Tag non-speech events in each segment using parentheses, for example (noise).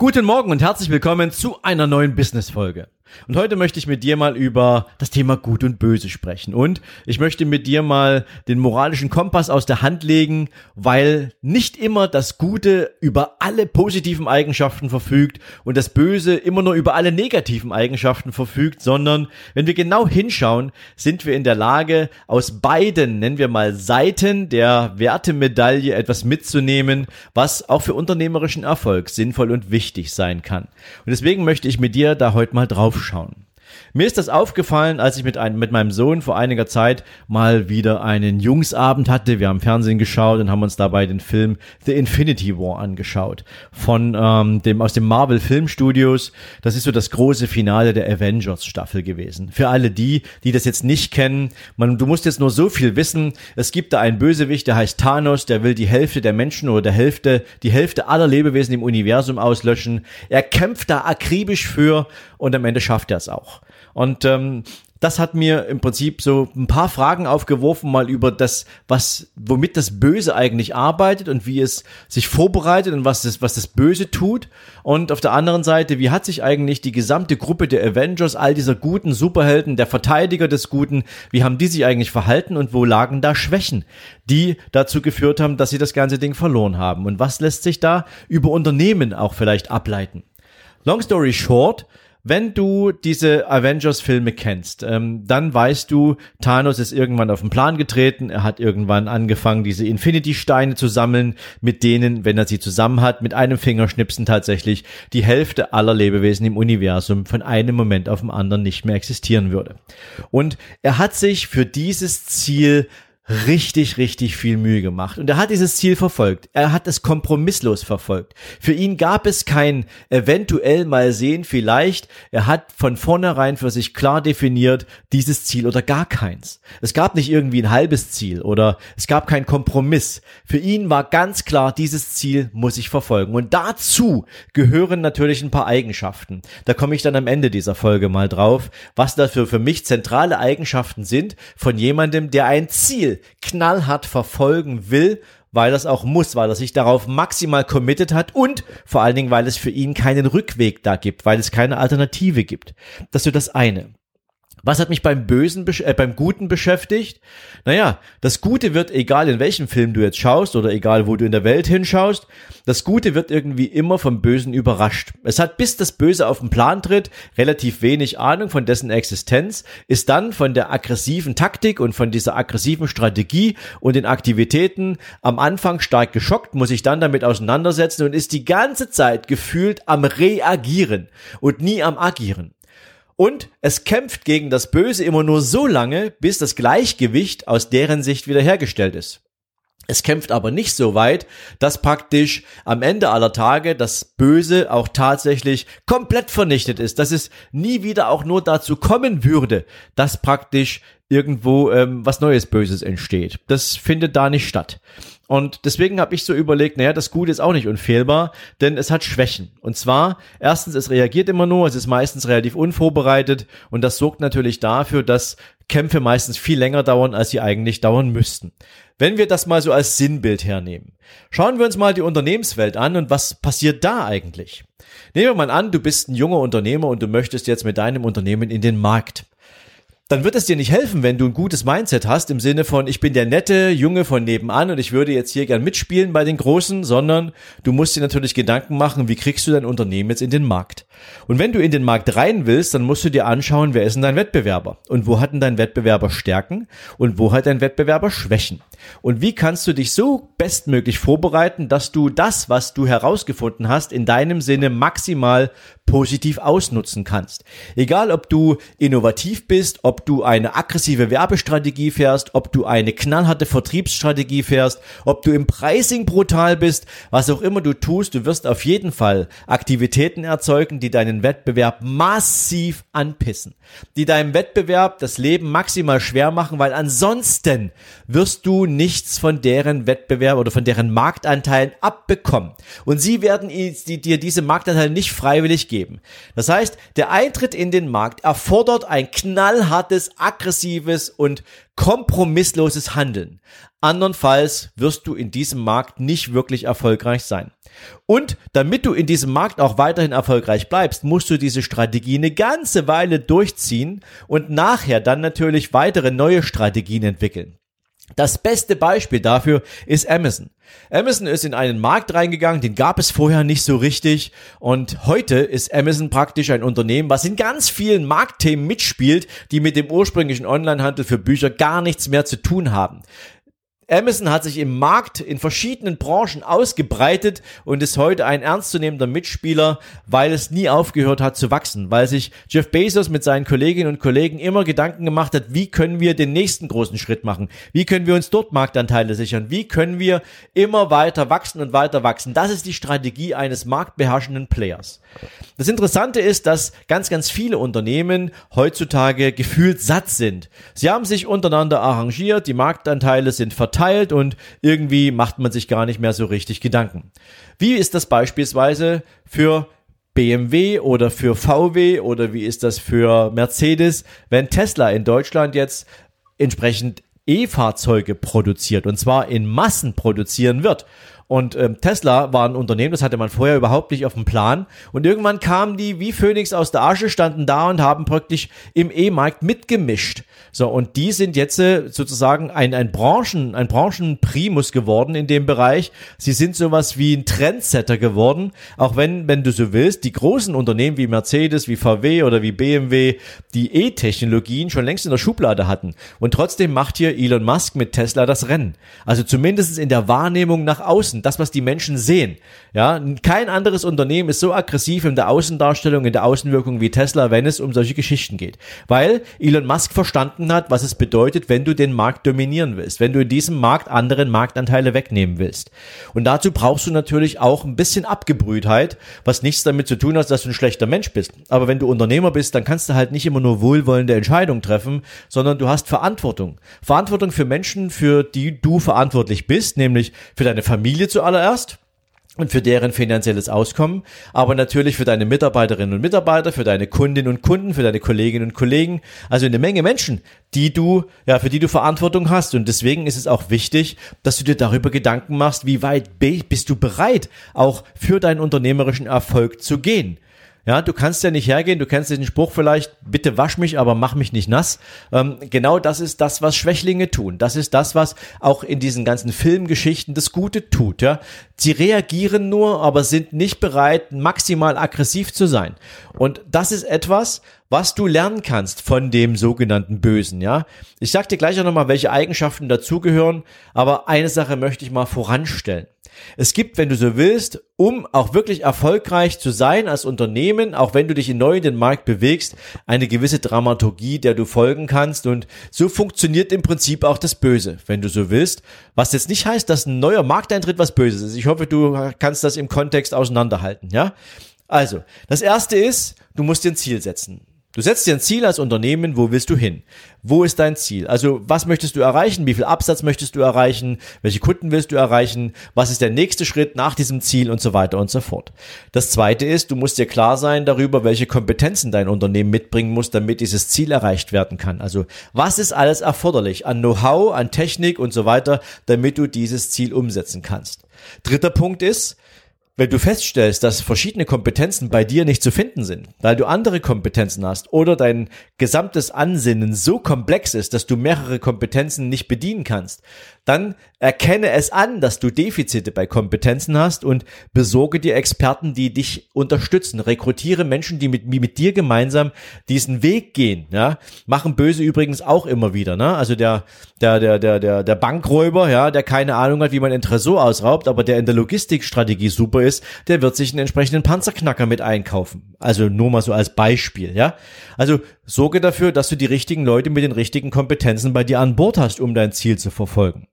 Guten Morgen und herzlich willkommen zu einer neuen Business-Folge. Und heute möchte ich mit dir mal über das Thema Gut und Böse sprechen. Und ich möchte mit dir mal den moralischen Kompass aus der Hand legen, weil nicht immer das Gute über alle positiven Eigenschaften verfügt und das Böse immer nur über alle negativen Eigenschaften verfügt, sondern wenn wir genau hinschauen, sind wir in der Lage, aus beiden, nennen wir mal Seiten der Wertemedaille etwas mitzunehmen, was auch für unternehmerischen Erfolg sinnvoll und wichtig sein kann. Und deswegen möchte ich mit dir da heute mal drauf schauen. Mir ist das aufgefallen, als ich mit, einem, mit meinem Sohn vor einiger Zeit mal wieder einen Jungsabend hatte. Wir haben Fernsehen geschaut und haben uns dabei den Film The Infinity War angeschaut. Von ähm, dem aus dem Marvel Filmstudios. Das ist so das große Finale der Avengers Staffel gewesen. Für alle die, die das jetzt nicht kennen, man, du musst jetzt nur so viel wissen. Es gibt da einen Bösewicht, der heißt Thanos, der will die Hälfte der Menschen oder der Hälfte, die Hälfte aller Lebewesen im Universum auslöschen. Er kämpft da akribisch für und am Ende schafft er es auch. Und ähm, das hat mir im Prinzip so ein paar Fragen aufgeworfen, mal über das, was, womit das Böse eigentlich arbeitet und wie es sich vorbereitet und was das, was das Böse tut. Und auf der anderen Seite, wie hat sich eigentlich die gesamte Gruppe der Avengers, all dieser guten Superhelden, der Verteidiger des Guten, wie haben die sich eigentlich verhalten und wo lagen da Schwächen, die dazu geführt haben, dass sie das ganze Ding verloren haben? Und was lässt sich da über Unternehmen auch vielleicht ableiten? Long story short, wenn du diese Avengers-Filme kennst, ähm, dann weißt du, Thanos ist irgendwann auf den Plan getreten. Er hat irgendwann angefangen, diese Infinity-Steine zu sammeln, mit denen, wenn er sie zusammen hat, mit einem Fingerschnipsen tatsächlich die Hälfte aller Lebewesen im Universum von einem Moment auf den anderen nicht mehr existieren würde. Und er hat sich für dieses Ziel richtig, richtig viel Mühe gemacht. Und er hat dieses Ziel verfolgt. Er hat es kompromisslos verfolgt. Für ihn gab es kein eventuell mal sehen, vielleicht. Er hat von vornherein für sich klar definiert, dieses Ziel oder gar keins. Es gab nicht irgendwie ein halbes Ziel oder es gab keinen Kompromiss. Für ihn war ganz klar, dieses Ziel muss ich verfolgen. Und dazu gehören natürlich ein paar Eigenschaften. Da komme ich dann am Ende dieser Folge mal drauf, was dafür für mich zentrale Eigenschaften sind von jemandem, der ein Ziel knallhart verfolgen will, weil das auch muss, weil er sich darauf maximal committed hat und vor allen Dingen, weil es für ihn keinen Rückweg da gibt, weil es keine Alternative gibt. Das ist das eine. Was hat mich beim Bösen, äh, beim Guten beschäftigt? Naja, das Gute wird, egal in welchem Film du jetzt schaust oder egal wo du in der Welt hinschaust, das Gute wird irgendwie immer vom Bösen überrascht. Es hat bis das Böse auf den Plan tritt, relativ wenig Ahnung von dessen Existenz, ist dann von der aggressiven Taktik und von dieser aggressiven Strategie und den Aktivitäten am Anfang stark geschockt, muss sich dann damit auseinandersetzen und ist die ganze Zeit gefühlt am Reagieren und nie am Agieren. Und es kämpft gegen das Böse immer nur so lange, bis das Gleichgewicht aus deren Sicht wiederhergestellt ist. Es kämpft aber nicht so weit, dass praktisch am Ende aller Tage das Böse auch tatsächlich komplett vernichtet ist, dass es nie wieder auch nur dazu kommen würde, dass praktisch irgendwo ähm, was Neues Böses entsteht. Das findet da nicht statt. Und deswegen habe ich so überlegt, naja, das Gute ist auch nicht unfehlbar, denn es hat Schwächen. Und zwar, erstens, es reagiert immer nur, es ist meistens relativ unvorbereitet und das sorgt natürlich dafür, dass Kämpfe meistens viel länger dauern, als sie eigentlich dauern müssten. Wenn wir das mal so als Sinnbild hernehmen, schauen wir uns mal die Unternehmenswelt an und was passiert da eigentlich? Nehmen wir mal an, du bist ein junger Unternehmer und du möchtest jetzt mit deinem Unternehmen in den Markt dann wird es dir nicht helfen, wenn du ein gutes Mindset hast im Sinne von, ich bin der nette Junge von nebenan und ich würde jetzt hier gern mitspielen bei den Großen, sondern du musst dir natürlich Gedanken machen, wie kriegst du dein Unternehmen jetzt in den Markt. Und wenn du in den Markt rein willst, dann musst du dir anschauen, wer ist denn dein Wettbewerber und wo hat denn dein Wettbewerber Stärken und wo hat dein Wettbewerber Schwächen. Und wie kannst du dich so bestmöglich vorbereiten, dass du das, was du herausgefunden hast, in deinem Sinne maximal positiv ausnutzen kannst. Egal, ob du innovativ bist, ob du eine aggressive Werbestrategie fährst, ob du eine knallharte Vertriebsstrategie fährst, ob du im Pricing brutal bist, was auch immer du tust, du wirst auf jeden Fall Aktivitäten erzeugen, die deinen Wettbewerb massiv anpissen, die deinem Wettbewerb das Leben maximal schwer machen, weil ansonsten wirst du nichts von deren Wettbewerb oder von deren Marktanteilen abbekommen. Und sie werden dir diese Marktanteile nicht freiwillig geben. Das heißt, der Eintritt in den Markt erfordert ein knallhartes, aggressives und kompromissloses Handeln. Andernfalls wirst du in diesem Markt nicht wirklich erfolgreich sein. Und damit du in diesem Markt auch weiterhin erfolgreich bleibst, musst du diese Strategie eine ganze Weile durchziehen und nachher dann natürlich weitere neue Strategien entwickeln. Das beste Beispiel dafür ist Amazon. Amazon ist in einen Markt reingegangen, den gab es vorher nicht so richtig und heute ist Amazon praktisch ein Unternehmen, was in ganz vielen Marktthemen mitspielt, die mit dem ursprünglichen Onlinehandel für Bücher gar nichts mehr zu tun haben. Amazon hat sich im Markt in verschiedenen Branchen ausgebreitet und ist heute ein ernstzunehmender Mitspieler, weil es nie aufgehört hat zu wachsen, weil sich Jeff Bezos mit seinen Kolleginnen und Kollegen immer Gedanken gemacht hat, wie können wir den nächsten großen Schritt machen? Wie können wir uns dort Marktanteile sichern? Wie können wir immer weiter wachsen und weiter wachsen? Das ist die Strategie eines marktbeherrschenden Players. Das Interessante ist, dass ganz, ganz viele Unternehmen heutzutage gefühlt satt sind. Sie haben sich untereinander arrangiert, die Marktanteile sind verteilt, verteilt und irgendwie macht man sich gar nicht mehr so richtig Gedanken. Wie ist das beispielsweise für BMW oder für VW oder wie ist das für Mercedes, wenn Tesla in Deutschland jetzt entsprechend E-Fahrzeuge produziert und zwar in Massen produzieren wird. Und ähm, Tesla war ein Unternehmen, das hatte man vorher überhaupt nicht auf dem Plan. Und irgendwann kamen die wie Phoenix aus der Asche, standen da und haben praktisch im E-Markt mitgemischt. So, und die sind jetzt äh, sozusagen ein, ein Branchen, ein Branchenprimus geworden in dem Bereich. Sie sind sowas wie ein Trendsetter geworden. Auch wenn, wenn du so willst, die großen Unternehmen wie Mercedes, wie VW oder wie BMW die E-Technologien schon längst in der Schublade hatten. Und trotzdem macht hier Elon Musk mit Tesla das Rennen. Also zumindest in der Wahrnehmung nach außen das, was die Menschen sehen. Ja, kein anderes Unternehmen ist so aggressiv in der Außendarstellung, in der Außenwirkung wie Tesla, wenn es um solche Geschichten geht. Weil Elon Musk verstanden hat, was es bedeutet, wenn du den Markt dominieren willst, wenn du in diesem Markt anderen Marktanteile wegnehmen willst. Und dazu brauchst du natürlich auch ein bisschen Abgebrühtheit, was nichts damit zu tun hat, dass du ein schlechter Mensch bist. Aber wenn du Unternehmer bist, dann kannst du halt nicht immer nur wohlwollende Entscheidungen treffen, sondern du hast Verantwortung. Verantwortung für Menschen, für die du verantwortlich bist, nämlich für deine Familie zuallererst und für deren finanzielles Auskommen, aber natürlich für deine Mitarbeiterinnen und Mitarbeiter, für deine Kundinnen und Kunden, für deine Kolleginnen und Kollegen, also eine Menge Menschen, die du, ja, für die du Verantwortung hast. Und deswegen ist es auch wichtig, dass du dir darüber Gedanken machst, wie weit bist du bereit, auch für deinen unternehmerischen Erfolg zu gehen. Ja, du kannst ja nicht hergehen, du kennst den Spruch vielleicht, bitte wasch mich, aber mach mich nicht nass. Ähm, genau das ist das, was Schwächlinge tun. Das ist das, was auch in diesen ganzen Filmgeschichten das Gute tut. Ja, sie reagieren nur, aber sind nicht bereit, maximal aggressiv zu sein. Und das ist etwas, was du lernen kannst von dem sogenannten Bösen, ja. Ich sag dir gleich auch nochmal, welche Eigenschaften dazugehören, aber eine Sache möchte ich mal voranstellen. Es gibt, wenn du so willst, um auch wirklich erfolgreich zu sein als Unternehmen, auch wenn du dich neu in den Markt bewegst, eine gewisse Dramaturgie, der du folgen kannst und so funktioniert im Prinzip auch das Böse, wenn du so willst, was jetzt nicht heißt, dass ein neuer Markteintritt was Böses ist. Ich hoffe, du kannst das im Kontext auseinanderhalten, ja? Also, das erste ist, du musst dir ein Ziel setzen. Du setzt dir ein Ziel als Unternehmen, wo willst du hin? Wo ist dein Ziel? Also was möchtest du erreichen? Wie viel Absatz möchtest du erreichen? Welche Kunden willst du erreichen? Was ist der nächste Schritt nach diesem Ziel und so weiter und so fort. Das zweite ist, du musst dir klar sein darüber, welche Kompetenzen dein Unternehmen mitbringen muss, damit dieses Ziel erreicht werden kann. Also was ist alles erforderlich an Know-how, an Technik und so weiter, damit du dieses Ziel umsetzen kannst. Dritter Punkt ist, wenn du feststellst, dass verschiedene Kompetenzen bei dir nicht zu finden sind, weil du andere Kompetenzen hast oder dein gesamtes Ansinnen so komplex ist, dass du mehrere Kompetenzen nicht bedienen kannst, dann erkenne es an, dass du Defizite bei Kompetenzen hast und besorge dir Experten, die dich unterstützen. Rekrutiere Menschen, die mit, mit dir gemeinsam diesen Weg gehen. Ja? Machen Böse übrigens auch immer wieder. Ne? Also der, der, der, der, der, Bankräuber, ja, der keine Ahnung hat, wie man ein Tresor ausraubt, aber der in der Logistikstrategie super ist, ist, der wird sich einen entsprechenden Panzerknacker mit einkaufen. Also nur mal so als Beispiel, ja. Also sorge dafür, dass du die richtigen Leute mit den richtigen Kompetenzen bei dir an Bord hast, um dein Ziel zu verfolgen.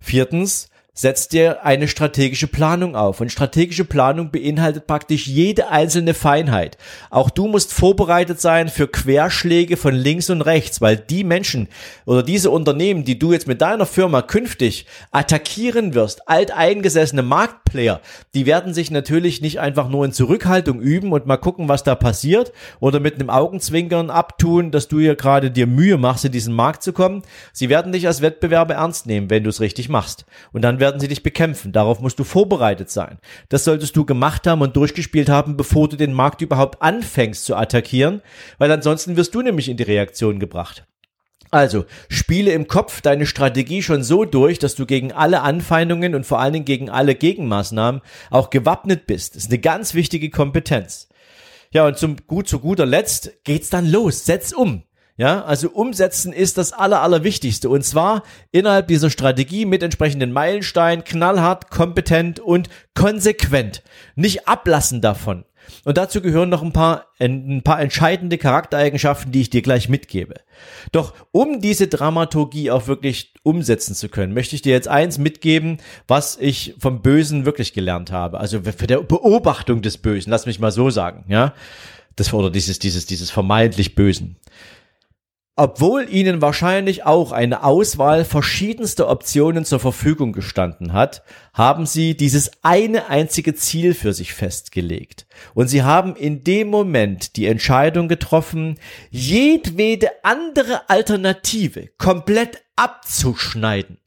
Viertens, setz dir eine strategische Planung auf. Und strategische Planung beinhaltet praktisch jede einzelne Feinheit. Auch du musst vorbereitet sein für Querschläge von links und rechts, weil die Menschen oder diese Unternehmen, die du jetzt mit deiner Firma künftig attackieren wirst, alteingesessene Marktplayer, die werden sich natürlich nicht einfach nur in Zurückhaltung üben und mal gucken, was da passiert oder mit einem Augenzwinkern abtun, dass du hier gerade dir Mühe machst, in diesen Markt zu kommen. Sie werden dich als Wettbewerber ernst nehmen, wenn du es richtig machst. Und dann werden sie dich bekämpfen. Darauf musst du vorbereitet sein. Das solltest du gemacht haben und durchgespielt haben, bevor du den Markt überhaupt anfängst zu attackieren, weil ansonsten wirst du nämlich in die Reaktion gebracht. Also, spiele im Kopf deine Strategie schon so durch, dass du gegen alle Anfeindungen und vor allen Dingen gegen alle Gegenmaßnahmen auch gewappnet bist. Das ist eine ganz wichtige Kompetenz. Ja, und zum gut zu guter Letzt geht's dann los. Setz um. Ja, also umsetzen ist das aller, allerwichtigste. Und zwar innerhalb dieser Strategie mit entsprechenden Meilensteinen, knallhart, kompetent und konsequent. Nicht ablassen davon. Und dazu gehören noch ein paar, ein paar entscheidende Charaktereigenschaften, die ich dir gleich mitgebe. Doch um diese Dramaturgie auch wirklich umsetzen zu können, möchte ich dir jetzt eins mitgeben, was ich vom Bösen wirklich gelernt habe. Also für der Beobachtung des Bösen, lass mich mal so sagen, ja. Das, oder dieses, dieses, dieses vermeintlich Bösen. Obwohl ihnen wahrscheinlich auch eine Auswahl verschiedenster Optionen zur Verfügung gestanden hat, haben sie dieses eine einzige Ziel für sich festgelegt. Und sie haben in dem Moment die Entscheidung getroffen, jedwede andere Alternative komplett abzuschneiden.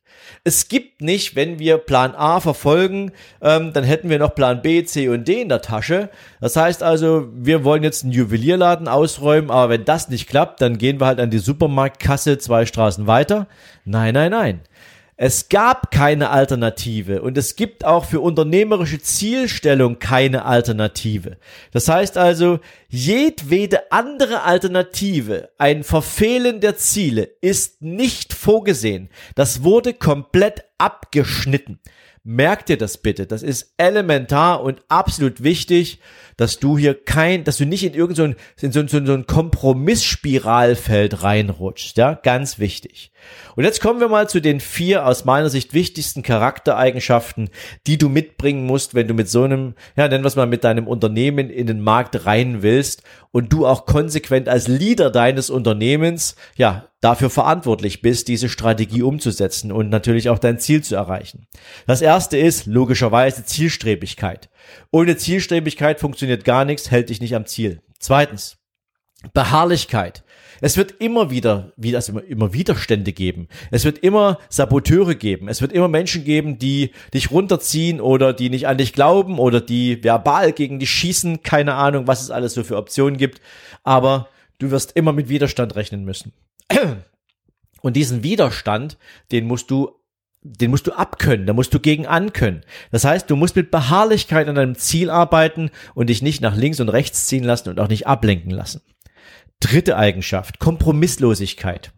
Es gibt nicht, wenn wir Plan A verfolgen, ähm, dann hätten wir noch Plan B, C und D in der Tasche. Das heißt also, wir wollen jetzt einen Juwelierladen ausräumen, aber wenn das nicht klappt, dann gehen wir halt an die Supermarktkasse zwei Straßen weiter. Nein, nein, nein. Es gab keine Alternative und es gibt auch für unternehmerische Zielstellung keine Alternative. Das heißt also, jedwede andere Alternative, ein Verfehlen der Ziele, ist nicht vorgesehen. Das wurde komplett abgeschnitten. Merk dir das bitte. Das ist elementar und absolut wichtig, dass du hier kein, dass du nicht in irgendein so, so, so, so ein Kompromissspiralfeld reinrutschst. Ja, ganz wichtig. Und jetzt kommen wir mal zu den vier aus meiner Sicht wichtigsten Charaktereigenschaften, die du mitbringen musst, wenn du mit so einem, ja, nennen wir es mal, mit deinem Unternehmen in den Markt rein willst und du auch konsequent als Leader deines Unternehmens, ja, dafür verantwortlich bist, diese Strategie umzusetzen und natürlich auch dein Ziel zu erreichen. Das erste ist logischerweise Zielstrebigkeit. Ohne Zielstrebigkeit funktioniert gar nichts, hält dich nicht am Ziel. Zweitens, Beharrlichkeit. Es wird immer wieder, wie immer, immer Widerstände geben. Es wird immer Saboteure geben. Es wird immer Menschen geben, die dich runterziehen oder die nicht an dich glauben oder die verbal gegen dich schießen. Keine Ahnung, was es alles so für Optionen gibt. Aber du wirst immer mit Widerstand rechnen müssen. (clears throat) Und diesen Widerstand, den musst du den musst du abkönnen, da musst du gegen ankönnen. Das heißt, du musst mit Beharrlichkeit an deinem Ziel arbeiten und dich nicht nach links und rechts ziehen lassen und auch nicht ablenken lassen. Dritte Eigenschaft, Kompromisslosigkeit.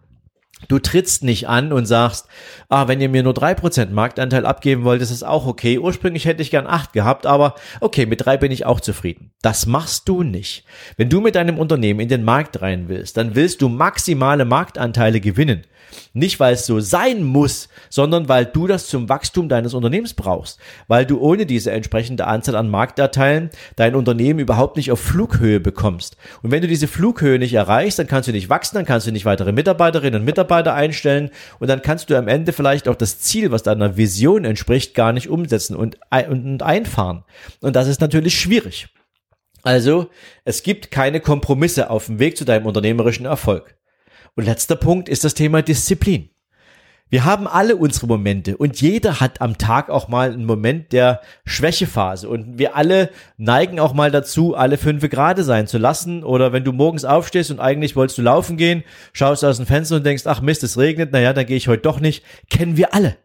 Du trittst nicht an und sagst, ah, wenn ihr mir nur drei Prozent Marktanteil abgeben wollt, ist es auch okay. Ursprünglich hätte ich gern acht gehabt, aber okay, mit drei bin ich auch zufrieden. Das machst du nicht. Wenn du mit deinem Unternehmen in den Markt rein willst, dann willst du maximale Marktanteile gewinnen. Nicht, weil es so sein muss, sondern weil du das zum Wachstum deines Unternehmens brauchst. Weil du ohne diese entsprechende Anzahl an Marktanteilen dein Unternehmen überhaupt nicht auf Flughöhe bekommst. Und wenn du diese Flughöhe nicht erreichst, dann kannst du nicht wachsen, dann kannst du nicht weitere Mitarbeiterinnen und Mitarbeiter einstellen und dann kannst du am Ende vielleicht auch das Ziel, was deiner Vision entspricht, gar nicht umsetzen und, und einfahren. Und das ist natürlich schwierig. Also, es gibt keine Kompromisse auf dem Weg zu deinem unternehmerischen Erfolg. Und letzter Punkt ist das Thema Disziplin. Wir haben alle unsere Momente und jeder hat am Tag auch mal einen Moment der Schwächephase und wir alle neigen auch mal dazu, alle fünf Grade sein zu lassen oder wenn du morgens aufstehst und eigentlich wolltest du laufen gehen, schaust aus dem Fenster und denkst, ach Mist, es regnet, naja, dann gehe ich heute doch nicht, kennen wir alle.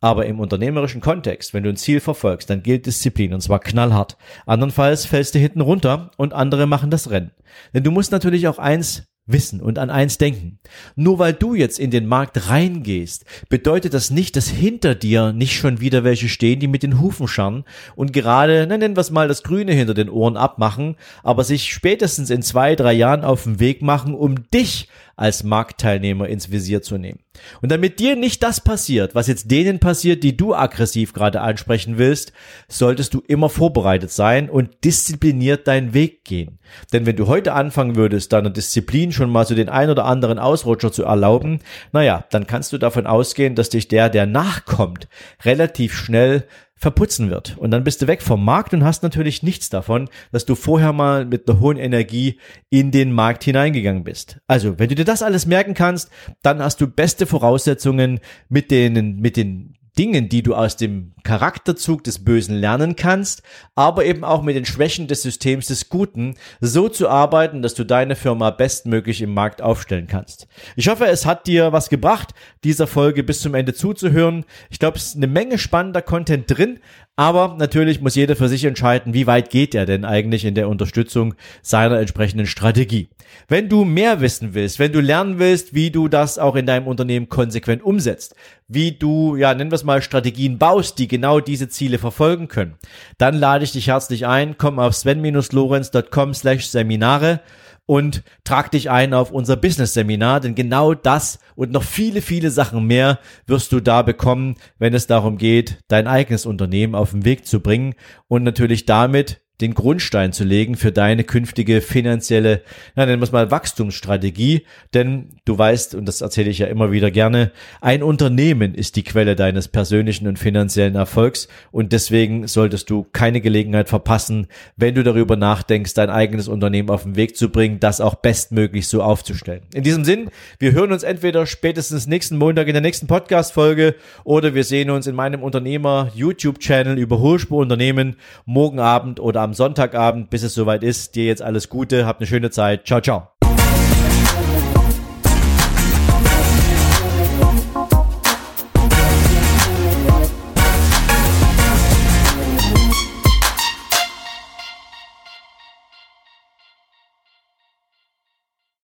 Aber im unternehmerischen Kontext, wenn du ein Ziel verfolgst, dann gilt Disziplin und zwar knallhart. Andernfalls fällst du hinten runter und andere machen das Rennen. Denn du musst natürlich auch eins wissen und an eins denken. Nur weil du jetzt in den Markt reingehst, bedeutet das nicht, dass hinter dir nicht schon wieder welche stehen, die mit den Hufen scharren und gerade, na, nennen wir es mal, das Grüne hinter den Ohren abmachen, aber sich spätestens in zwei, drei Jahren auf den Weg machen, um dich als Marktteilnehmer ins Visier zu nehmen. Und damit dir nicht das passiert, was jetzt denen passiert, die du aggressiv gerade ansprechen willst, solltest du immer vorbereitet sein und diszipliniert deinen Weg gehen. Denn wenn du heute anfangen würdest, deiner Disziplin schon mal so den ein oder anderen Ausrutscher zu erlauben, naja, dann kannst du davon ausgehen, dass dich der, der nachkommt, relativ schnell verputzen wird. Und dann bist du weg vom Markt und hast natürlich nichts davon, dass du vorher mal mit einer hohen Energie in den Markt hineingegangen bist. Also, wenn du dir das alles merken kannst, dann hast du beste Voraussetzungen mit den, mit den Dingen, die du aus dem Charakterzug des Bösen lernen kannst, aber eben auch mit den Schwächen des Systems des Guten so zu arbeiten, dass du deine Firma bestmöglich im Markt aufstellen kannst. Ich hoffe, es hat dir was gebracht, dieser Folge bis zum Ende zuzuhören. Ich glaube, es ist eine Menge spannender Content drin, aber natürlich muss jeder für sich entscheiden, wie weit geht er denn eigentlich in der Unterstützung seiner entsprechenden Strategie. Wenn du mehr wissen willst, wenn du lernen willst, wie du das auch in deinem Unternehmen konsequent umsetzt, wie du, ja, nennen wir es mal Strategien baust, die genau diese Ziele verfolgen können, dann lade ich dich herzlich ein, komm auf sven-lorenz.com slash Seminare und trag dich ein auf unser Business-Seminar, denn genau das und noch viele, viele Sachen mehr wirst du da bekommen, wenn es darum geht, dein eigenes Unternehmen auf den Weg zu bringen und natürlich damit den Grundstein zu legen für deine künftige finanzielle, na, nennen wir es mal Wachstumsstrategie. Denn du weißt, und das erzähle ich ja immer wieder gerne, ein Unternehmen ist die Quelle deines persönlichen und finanziellen Erfolgs. Und deswegen solltest du keine Gelegenheit verpassen, wenn du darüber nachdenkst, dein eigenes Unternehmen auf den Weg zu bringen, das auch bestmöglich so aufzustellen. In diesem Sinn, wir hören uns entweder spätestens nächsten Montag in der nächsten Podcast-Folge oder wir sehen uns in meinem Unternehmer YouTube-Channel über Hohlspur Unternehmen morgen Abend oder am am Sonntagabend, bis es soweit ist. Dir jetzt alles Gute, habt eine schöne Zeit. Ciao, ciao.